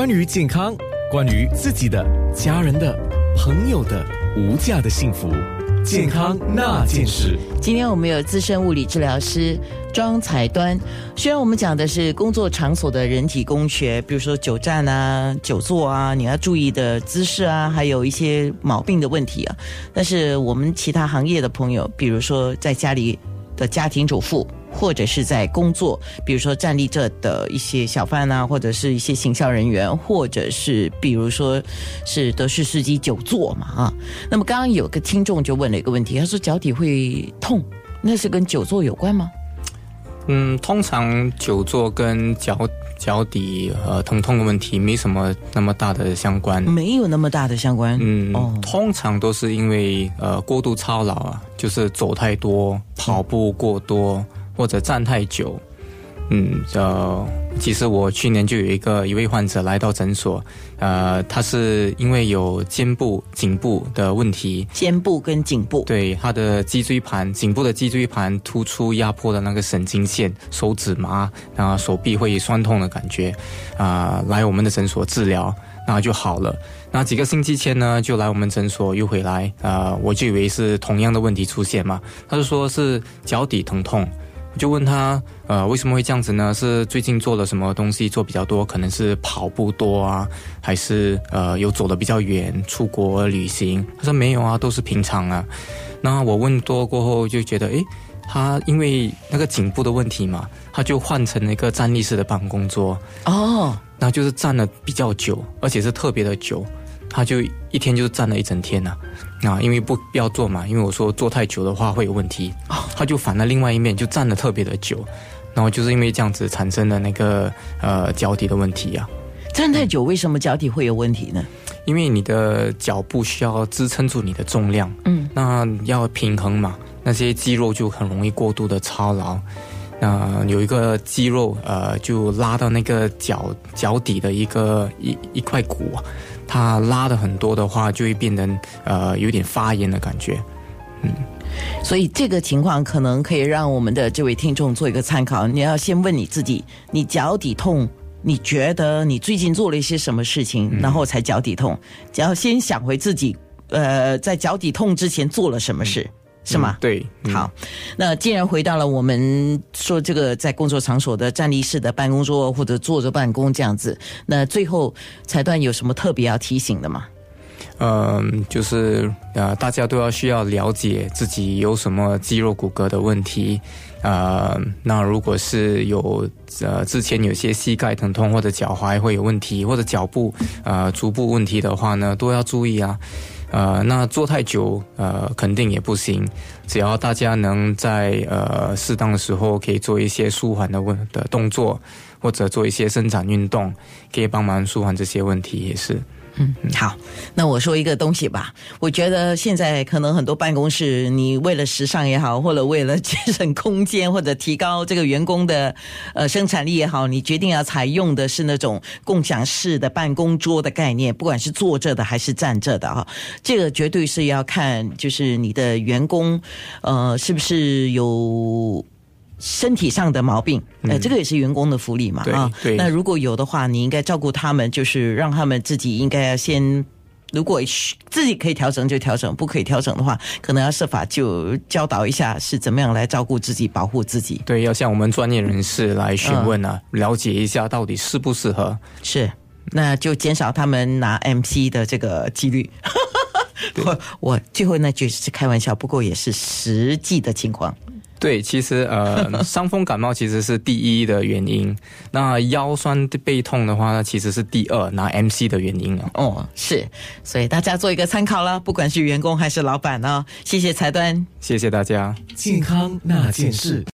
关于健康，关于自己的、家人的、朋友的无价的幸福，健康那件事。今天我们有资深物理治疗师庄彩端。虽然我们讲的是工作场所的人体工学，比如说久站啊、久坐啊，你要注意的姿势啊，还有一些毛病的问题啊，但是我们其他行业的朋友，比如说在家里的家庭主妇。或者是在工作，比如说站立着的一些小贩啊，或者是一些行销人员，或者是比如说是德式司机久坐嘛啊。那么刚刚有个听众就问了一个问题，他说脚底会痛，那是跟久坐有关吗？嗯，通常久坐跟脚脚底呃疼痛的问题没什么那么大的相关，没有那么大的相关。嗯，哦，通常都是因为呃过度操劳啊，就是走太多，跑步过多。或者站太久，嗯，呃，其实我去年就有一个一位患者来到诊所，呃，他是因为有肩部、颈部的问题，肩部跟颈部，对，他的脊椎盘、颈部的脊椎盘突出压迫的那个神经线，手指麻，然后手臂会酸痛的感觉，啊，来我们的诊所治疗，然后就好了。那几个星期前呢，就来我们诊所又回来，啊，我就以为是同样的问题出现嘛，他就说是脚底疼痛。就问他，呃，为什么会这样子呢？是最近做了什么东西做比较多？可能是跑步多啊，还是呃有走的比较远，出国旅行？他说没有啊，都是平常啊。那我问多过后就觉得，诶，他因为那个颈部的问题嘛，他就换成了一个站立式的办公桌哦，那就是站了比较久，而且是特别的久。他就一天就站了一整天呐，啊，因为不要坐嘛，因为我说坐太久的话会有问题，他就反了另外一面，就站的特别的久，然后就是因为这样子产生了那个呃脚底的问题啊。站太久为什么脚底会有问题呢？因为你的脚部需要支撑住你的重量，嗯，那要平衡嘛，那些肌肉就很容易过度的操劳，那有一个肌肉呃就拉到那个脚脚底的一个一一块骨。它拉的很多的话，就会变得呃有点发炎的感觉，嗯，所以这个情况可能可以让我们的这位听众做一个参考。你要先问你自己，你脚底痛，你觉得你最近做了一些什么事情，然后才脚底痛？只要先想回自己，呃，在脚底痛之前做了什么事。是吗？对，好。那既然回到了我们说这个在工作场所的站立式的办公桌或者坐着办公这样子，那最后裁断有什么特别要提醒的吗？嗯，就是呃，大家都要需要了解自己有什么肌肉骨骼的问题。呃，那如果是有呃之前有些膝盖疼痛或者脚踝会有问题，或者脚部呃足部问题的话呢，都要注意啊。呃，那坐太久，呃，肯定也不行。只要大家能在呃适当的时候，可以做一些舒缓的问的动作，或者做一些伸展运动，可以帮忙舒缓这些问题，也是。嗯，好，那我说一个东西吧。我觉得现在可能很多办公室，你为了时尚也好，或者为了节省空间，或者提高这个员工的呃生产力也好，你决定要采用的是那种共享式的办公桌的概念，不管是坐着的还是站着的啊，这个绝对是要看就是你的员工呃是不是有。身体上的毛病，呃，这个也是员工的福利嘛，啊，那如果有的话，你应该照顾他们，就是让他们自己应该要先，如果自己可以调整就调整，不可以调整的话，可能要设法就教导一下是怎么样来照顾自己、保护自己。对，要向我们专业人士来询问啊，了解一下到底适不适合。是，那就减少他们拿 MC 的这个几率。我我最后那句是开玩笑，不过也是实际的情况。对，其实呃，伤风感冒其实是第一的原因。那腰酸背痛的话，呢其实是第二拿 MC 的原因啊。哦，是，所以大家做一个参考了，不管是员工还是老板呢，谢谢财端，谢谢大家，健康那件事。